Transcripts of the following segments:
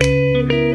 现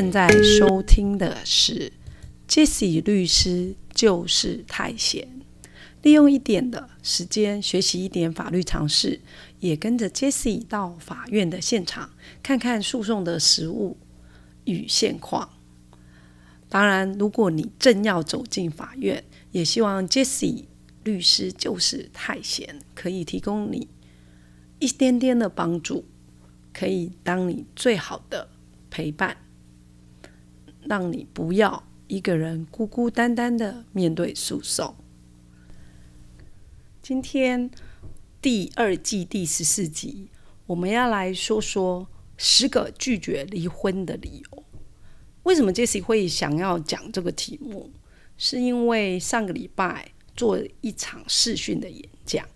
正在收听的是 Jesse 律师就是太闲，利用一点的时间学习一点法律常识，也跟着 Jesse 到法院的现场看看诉讼的实务与现况。当然，如果你正要走进法院，也希望 Jesse 律师就是太闲可以提供你一点点的帮助。可以当你最好的陪伴，让你不要一个人孤孤单单的面对诉讼。今天第二季第十四集，我们要来说说十个拒绝离婚的理由。为什么 Jesse 会想要讲这个题目？是因为上个礼拜做一场视讯的演讲，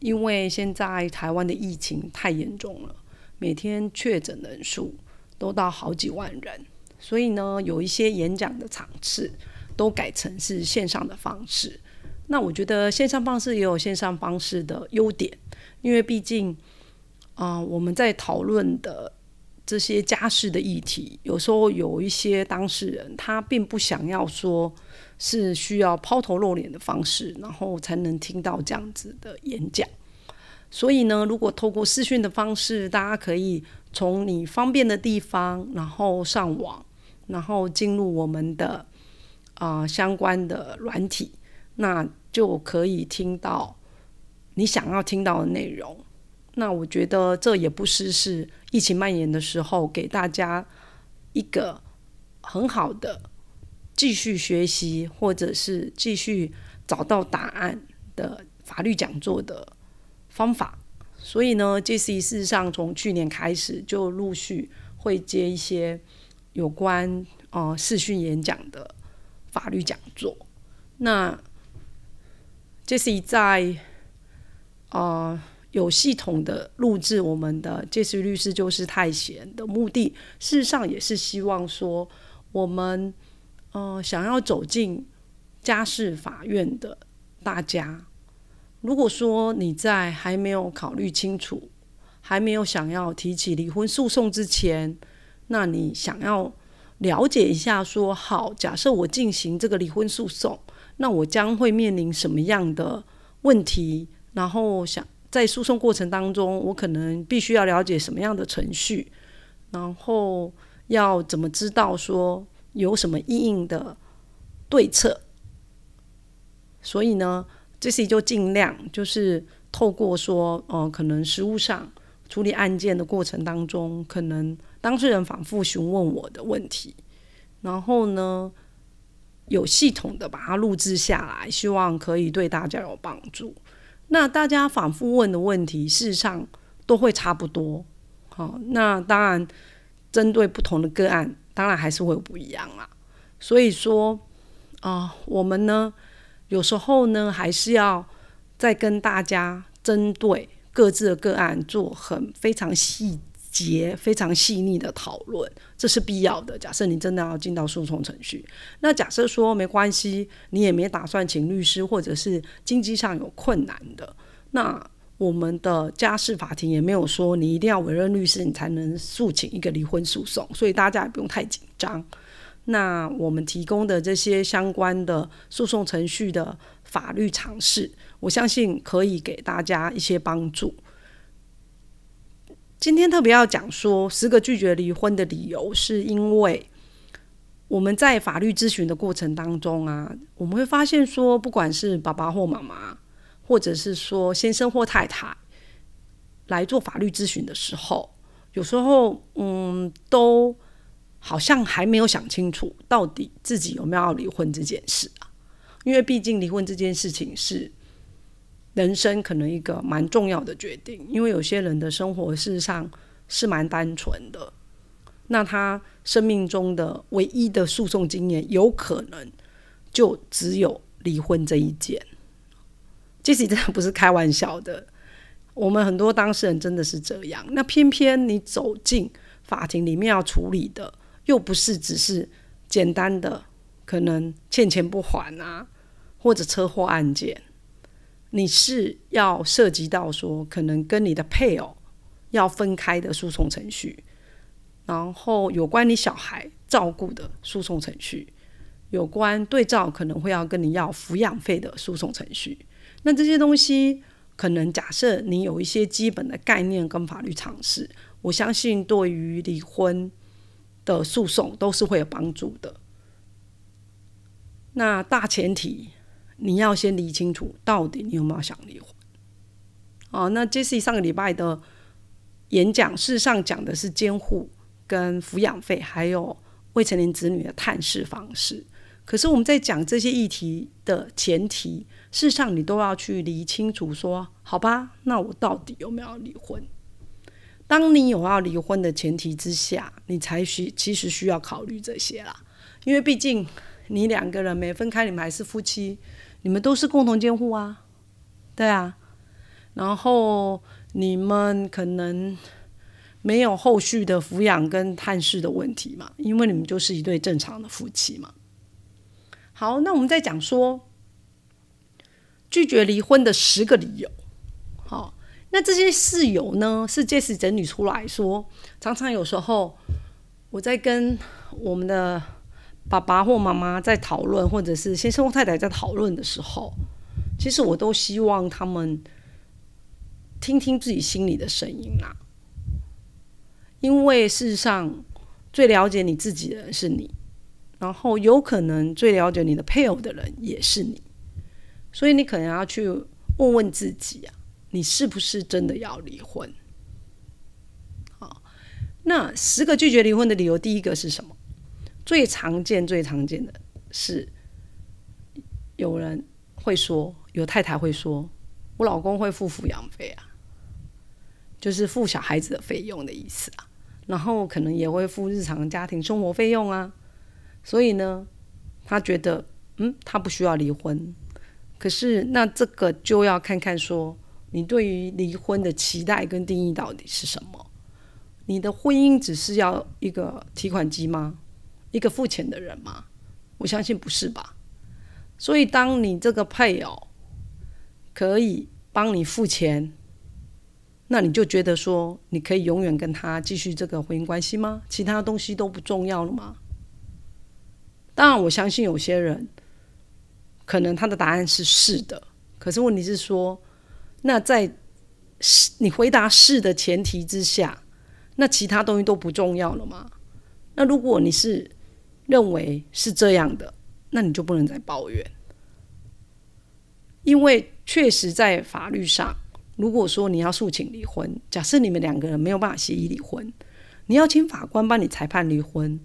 因为现在台湾的疫情太严重了。每天确诊人数都到好几万人，所以呢，有一些演讲的场次都改成是线上的方式。那我觉得线上方式也有线上方式的优点，因为毕竟，啊，我们在讨论的这些家事的议题，有时候有一些当事人他并不想要说是需要抛头露脸的方式，然后才能听到这样子的演讲。所以呢，如果透过视讯的方式，大家可以从你方便的地方，然后上网，然后进入我们的啊相关的软体，那就可以听到你想要听到的内容。那我觉得这也不失是疫情蔓延的时候给大家一个很好的继续学习或者是继续找到答案的法律讲座的。方法，所以呢，J.C. 事实上从去年开始就陆续会接一些有关呃视讯演讲的法律讲座。那 Jesse 在呃有系统的录制我们的 Jesse 律师就是太闲的目的，事实上也是希望说我们呃想要走进家事法院的大家。如果说你在还没有考虑清楚、还没有想要提起离婚诉讼之前，那你想要了解一下，说好，假设我进行这个离婚诉讼，那我将会面临什么样的问题？然后想在诉讼过程当中，我可能必须要了解什么样的程序，然后要怎么知道说有什么应应的对策？所以呢？这些就尽量就是透过说，呃，可能实务上处理案件的过程当中，可能当事人反复询问我的问题，然后呢，有系统的把它录制下来，希望可以对大家有帮助。那大家反复问的问题，事实上都会差不多。好，那当然针对不同的个案，当然还是会不一样啦。所以说，啊，我们呢。有时候呢，还是要再跟大家针对各自的个案做很非常细节、非常细腻的讨论，这是必要的。假设你真的要进到诉讼程序，那假设说没关系，你也没打算请律师，或者是经济上有困难的，那我们的家事法庭也没有说你一定要委任律师，你才能诉请一个离婚诉讼，所以大家也不用太紧张。那我们提供的这些相关的诉讼程序的法律常识，我相信可以给大家一些帮助。今天特别要讲说十个拒绝离婚的理由，是因为我们在法律咨询的过程当中啊，我们会发现说，不管是爸爸或妈妈，或者是说先生或太太来做法律咨询的时候，有时候嗯都。好像还没有想清楚，到底自己有没有要离婚这件事啊？因为毕竟离婚这件事情是人生可能一个蛮重要的决定。因为有些人的生活事实上是蛮单纯的，那他生命中的唯一的诉讼经验，有可能就只有离婚这一件。这实真的不是开玩笑的，我们很多当事人真的是这样。那偏偏你走进法庭里面要处理的，又不是只是简单的可能欠钱不还啊，或者车祸案件，你是要涉及到说可能跟你的配偶要分开的诉讼程序，然后有关你小孩照顾的诉讼程序，有关对照可能会要跟你要抚养费的诉讼程序。那这些东西，可能假设你有一些基本的概念跟法律常识，我相信对于离婚的诉讼都是会有帮助的。那大前提，你要先理清楚，到底你有没有想离婚。哦，那 Jesse 上个礼拜的演讲，事实上讲的是监护跟抚养费，还有未成年子女的探视方式。可是我们在讲这些议题的前提。事实上，你都要去理清楚，说好吧，那我到底有没有离婚？当你有要离婚的前提之下，你才需其实需要考虑这些啦。因为毕竟你两个人没分开，你们还是夫妻，你们都是共同监护啊，对啊。然后你们可能没有后续的抚养跟探视的问题嘛，因为你们就是一对正常的夫妻嘛。好，那我们再讲说。拒绝离婚的十个理由，好，那这些事由呢？是这次整理出来说，常常有时候我在跟我们的爸爸或妈妈在讨论，或者是先生或太太在讨论的时候，其实我都希望他们听听自己心里的声音啦。因为事实上，最了解你自己的人是你，然后有可能最了解你的配偶的人也是你。所以你可能要去问问自己啊，你是不是真的要离婚？好，那十个拒绝离婚的理由，第一个是什么？最常见、最常见的是，有人会说，有太太会说，我老公会付抚养费啊，就是付小孩子的费用的意思啊，然后可能也会付日常家庭生活费用啊，所以呢，他觉得，嗯，他不需要离婚。可是，那这个就要看看说，你对于离婚的期待跟定义到底是什么？你的婚姻只是要一个提款机吗？一个付钱的人吗？我相信不是吧。所以，当你这个配偶可以帮你付钱，那你就觉得说，你可以永远跟他继续这个婚姻关系吗？其他东西都不重要了吗？当然，我相信有些人。可能他的答案是是的，可是问题是说，那在你回答是的前提之下，那其他东西都不重要了吗？那如果你是认为是这样的，那你就不能再抱怨，因为确实在法律上，如果说你要诉请离婚，假设你们两个人没有办法协议离婚，你要请法官帮你裁判离婚，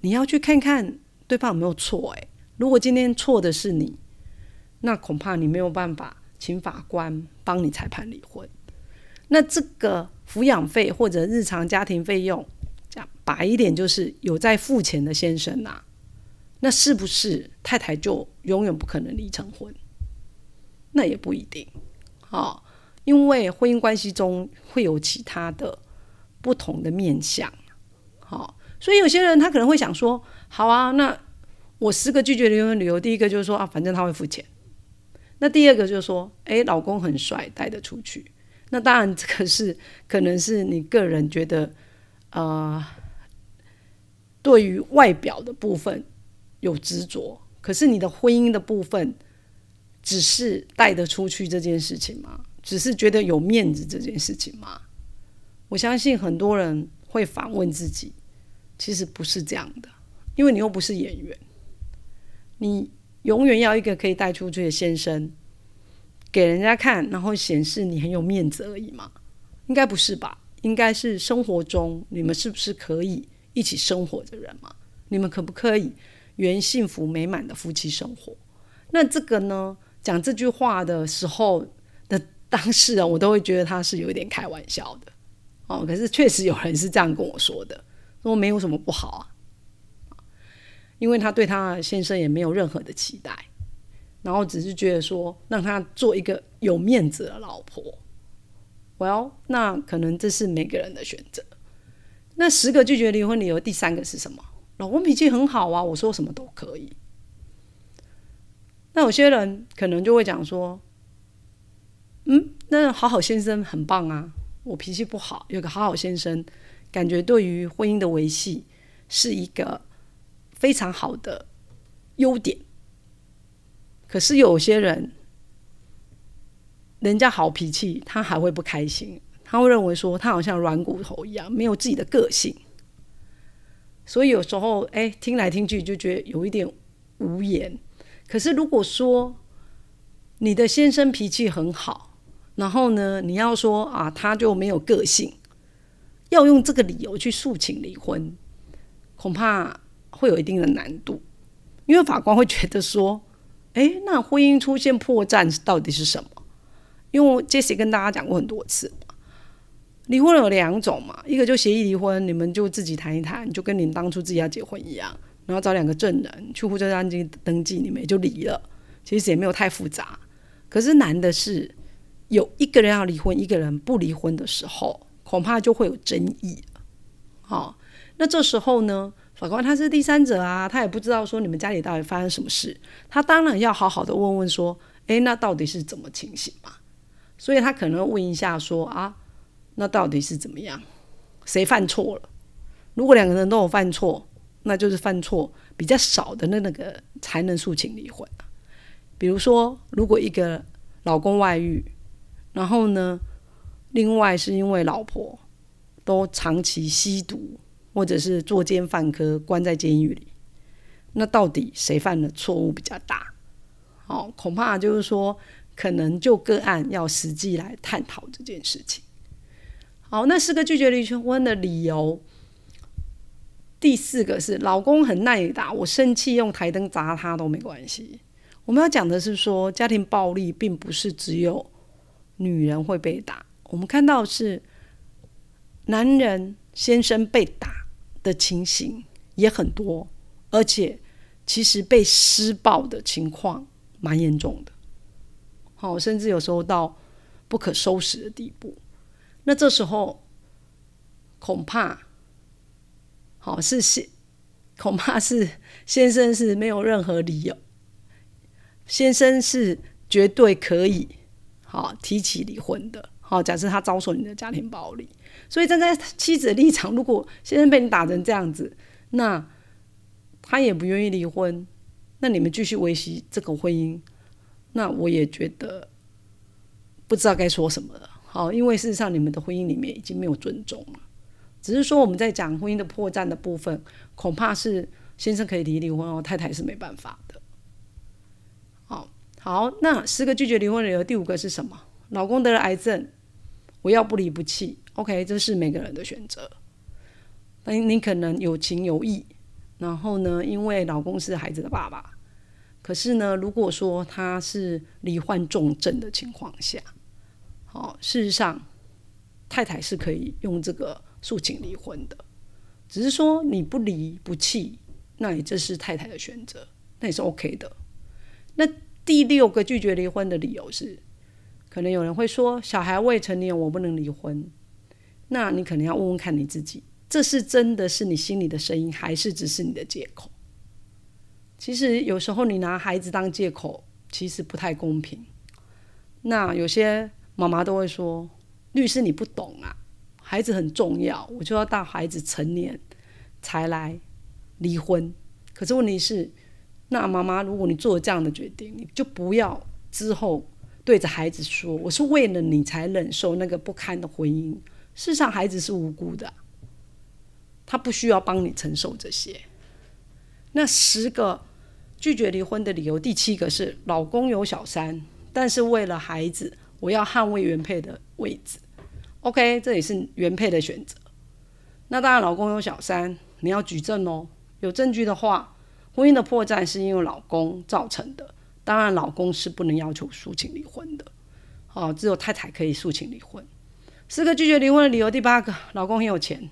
你要去看看对方有没有错，诶。如果今天错的是你，那恐怕你没有办法请法官帮你裁判离婚。那这个抚养费或者日常家庭费用，讲白一点就是有在付钱的先生呐，那是不是太太就永远不可能离成婚？那也不一定，哦，因为婚姻关系中会有其他的不同的面相，好，所以有些人他可能会想说，好啊，那。我十个拒绝离婚理由，第一个就是说啊，反正他会付钱。那第二个就是说，哎，老公很帅，带得出去。那当然，这个是可能是你个人觉得，呃，对于外表的部分有执着。可是你的婚姻的部分，只是带得出去这件事情吗？只是觉得有面子这件事情吗？我相信很多人会反问自己，其实不是这样的，因为你又不是演员。你永远要一个可以带出去的先生，给人家看，然后显示你很有面子而已嘛？应该不是吧？应该是生活中你们是不是可以一起生活的人嘛？你们可不可以圆幸福美满的夫妻生活？那这个呢？讲这句话的时候的当事人，我都会觉得他是有一点开玩笑的哦。可是确实有人是这样跟我说的，说没有什么不好啊，因为他对他先生也没有任何的期待，然后只是觉得说让他做一个有面子的老婆。Well，那可能这是每个人的选择。那十个拒绝离婚理由，第三个是什么？老公脾气很好啊，我说什么都可以。那有些人可能就会讲说，嗯，那好好先生很棒啊，我脾气不好，有个好好先生，感觉对于婚姻的维系是一个非常好的优点。可是有些人。人家好脾气，他还会不开心，他会认为说他好像软骨头一样，没有自己的个性。所以有时候，哎，听来听去就觉得有一点无言。可是如果说你的先生脾气很好，然后呢，你要说啊，他就没有个性，要用这个理由去诉请离婚，恐怕会有一定的难度，因为法官会觉得说，哎，那婚姻出现破绽到底是什么？因为 Jesse 跟大家讲过很多次离婚有两种嘛，一个就协议离婚，你们就自己谈一谈，就跟你们当初自己要结婚一样，然后找两个证人去户政登记登记，你们也就离了，其实也没有太复杂。可是难的是，有一个人要离婚，一个人不离婚的时候，恐怕就会有争议好，那这时候呢，法官他是第三者啊，他也不知道说你们家里到底发生什么事，他当然要好好的问问说，诶，那到底是怎么情形嘛？所以他可能问一下说啊，那到底是怎么样？谁犯错了？如果两个人都有犯错，那就是犯错比较少的那那个才能诉请离婚比如说，如果一个老公外遇，然后呢，另外是因为老婆都长期吸毒或者是作奸犯科，关在监狱里，那到底谁犯的错误比较大？哦，恐怕就是说。可能就个案要实际来探讨这件事情。好，那四个拒绝离婚的理由，第四个是老公很耐打，我生气用台灯砸他都没关系。我们要讲的是说，家庭暴力并不是只有女人会被打，我们看到是男人先生被打的情形也很多，而且其实被施暴的情况蛮严重的。好，甚至有时候到不可收拾的地步。那这时候恐怕，好是先，恐怕是先生是没有任何理由，先生是绝对可以好提起离婚的。好，假设他遭受你的家庭暴力，所以站在妻子的立场，如果先生被你打成这样子，那他也不愿意离婚，那你们继续维系这个婚姻。那我也觉得不知道该说什么了。好，因为事实上你们的婚姻里面已经没有尊重了，只是说我们在讲婚姻的破绽的部分，恐怕是先生可以离离婚哦，太太是没办法的。好，好，那十个拒绝离婚的理由，第五个是什么？老公得了癌症，我要不离不弃。OK，这是每个人的选择。那你可能有情有义，然后呢，因为老公是孩子的爸爸。可是呢，如果说他是罹患重症的情况下，好，事实上太太是可以用这个诉请离婚的，只是说你不离不弃，那你这是太太的选择，那也是 OK 的。那第六个拒绝离婚的理由是，可能有人会说小孩未成年，我不能离婚。那你可能要问问看你自己，这是真的是你心里的声音，还是只是你的借口？其实有时候你拿孩子当借口，其实不太公平。那有些妈妈都会说：“律师你不懂啊，孩子很重要，我就要到孩子成年才来离婚。”可是问题是，那妈妈如果你做了这样的决定，你就不要之后对着孩子说：“我是为了你才忍受那个不堪的婚姻。”事实上，孩子是无辜的，他不需要帮你承受这些。那十个。拒绝离婚的理由，第七个是老公有小三，但是为了孩子，我要捍卫原配的位置。OK，这也是原配的选择。那当然，老公有小三，你要举证哦。有证据的话，婚姻的破绽是因为老公造成的，当然老公是不能要求诉请离婚的。哦，只有太太可以诉请离婚。四个拒绝离婚的理由，第八个，老公很有钱。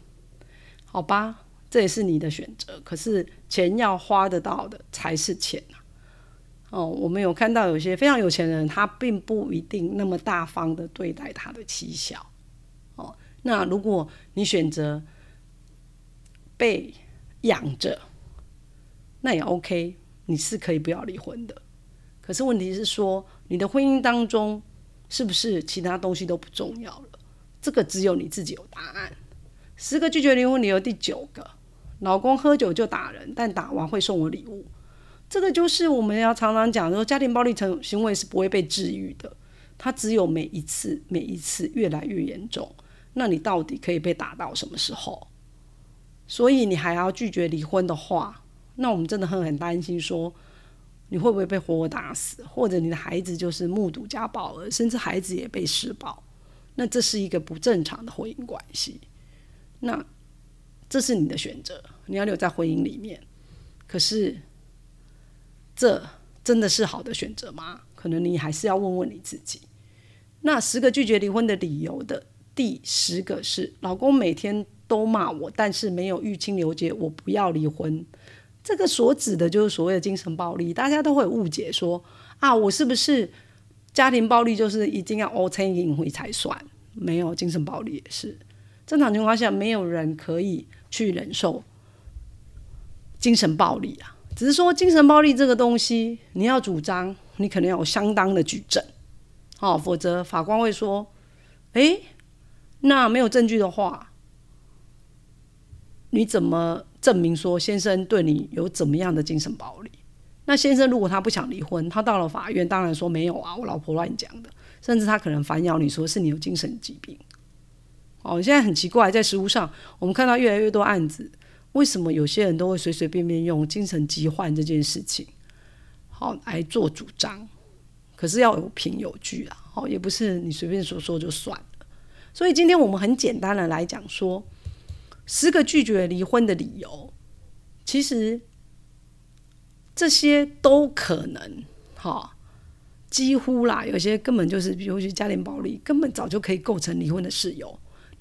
好吧。这也是你的选择。可是钱要花得到的才是钱啊！哦，我们有看到有些非常有钱人，他并不一定那么大方的对待他的妻小。哦，那如果你选择被养着，那也 OK，你是可以不要离婚的。可是问题是说，你的婚姻当中是不是其他东西都不重要了？这个只有你自己有答案。十个拒绝离婚理由第九个，老公喝酒就打人，但打完会送我礼物。这个就是我们要常常讲说，家庭暴力成行为是不会被治愈的，它只有每一次每一次越来越严重。那你到底可以被打到什么时候？所以你还要拒绝离婚的话，那我们真的很很担心说。你会不会被活活打死？或者你的孩子就是目睹家暴了，甚至孩子也被施暴？那这是一个不正常的婚姻关系。那这是你的选择，你要留在婚姻里面。可是，这真的是好的选择吗？可能你还是要问问你自己。那十个拒绝离婚的理由的第十个是：老公每天都骂我，但是没有欲清流结，我不要离婚。这个所指的就是所谓的精神暴力，大家都会误解说啊，我是不是家庭暴力就是一定要 all t a 回才算？没有，精神暴力也是。正常情况下，没有人可以去忍受精神暴力啊。只是说精神暴力这个东西，你要主张，你可能要有相当的举证，哦，否则法官会说，哎，那没有证据的话，你怎么？证明说先生对你有怎么样的精神暴力？那先生如果他不想离婚，他到了法院，当然说没有啊，我老婆乱讲的。甚至他可能反咬你说是你有精神疾病。哦，现在很奇怪，在实务上，我们看到越来越多案子，为什么有些人都会随随便便用精神疾患这件事情，好来做主张？可是要有凭有据啊，哦，也不是你随便说说就算了。所以今天我们很简单的来讲说。十个拒绝离婚的理由，其实这些都可能，哈，几乎啦，有些根本就是，比如说家庭暴力，根本早就可以构成离婚的事由。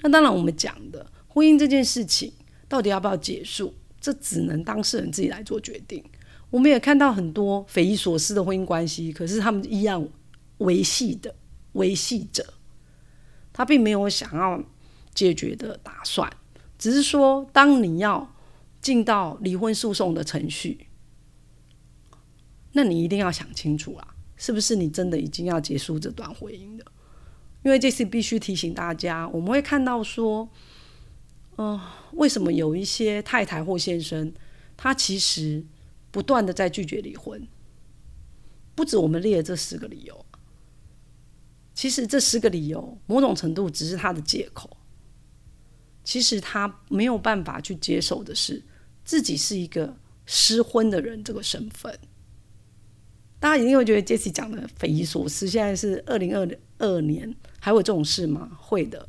那当然，我们讲的婚姻这件事情，到底要不要结束，这只能当事人自己来做决定。我们也看到很多匪夷所思的婚姻关系，可是他们一样维系的维系着，他并没有想要解决的打算。只是说，当你要进到离婚诉讼的程序，那你一定要想清楚啊，是不是你真的已经要结束这段婚姻的？因为这次必须提醒大家，我们会看到说，嗯，为什么有一些太太或先生，他其实不断的在拒绝离婚？不止我们列这十个理由，其实这十个理由，某种程度只是他的借口。其实他没有办法去接受的是自己是一个失婚的人这个身份。大家一定会觉得杰西讲的匪夷所思。现在是二零二零二年，还有这种事吗？会的，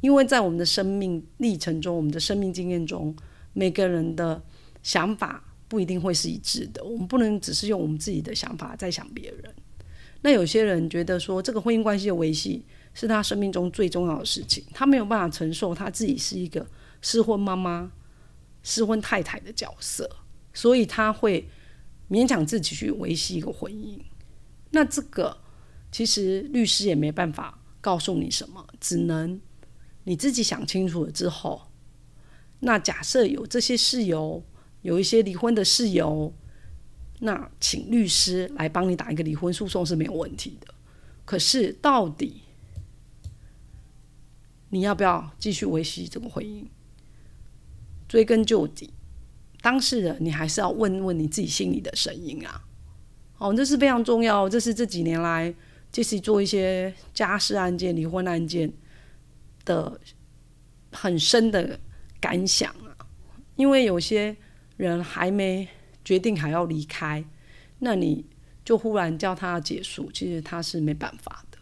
因为在我们的生命历程中，我们的生命经验中，每个人的想法不一定会是一致的。我们不能只是用我们自己的想法在想别人。那有些人觉得说，这个婚姻关系的维系。是他生命中最重要的事情，他没有办法承受他自己是一个失婚妈妈、失婚太太的角色，所以他会勉强自己去维系一个婚姻。那这个其实律师也没办法告诉你什么，只能你自己想清楚了之后。那假设有这些事由，有一些离婚的事由，那请律师来帮你打一个离婚诉讼是没有问题的。可是到底？你要不要继续维系这个婚姻？追根究底，当事人你还是要问问你自己心里的声音啊！哦，这是非常重要。这是这几年来，这是做一些家事案件离婚案件的很深的感想啊因为有些人还没决定还要离开那你就忽然叫他结束其实他是没办法的。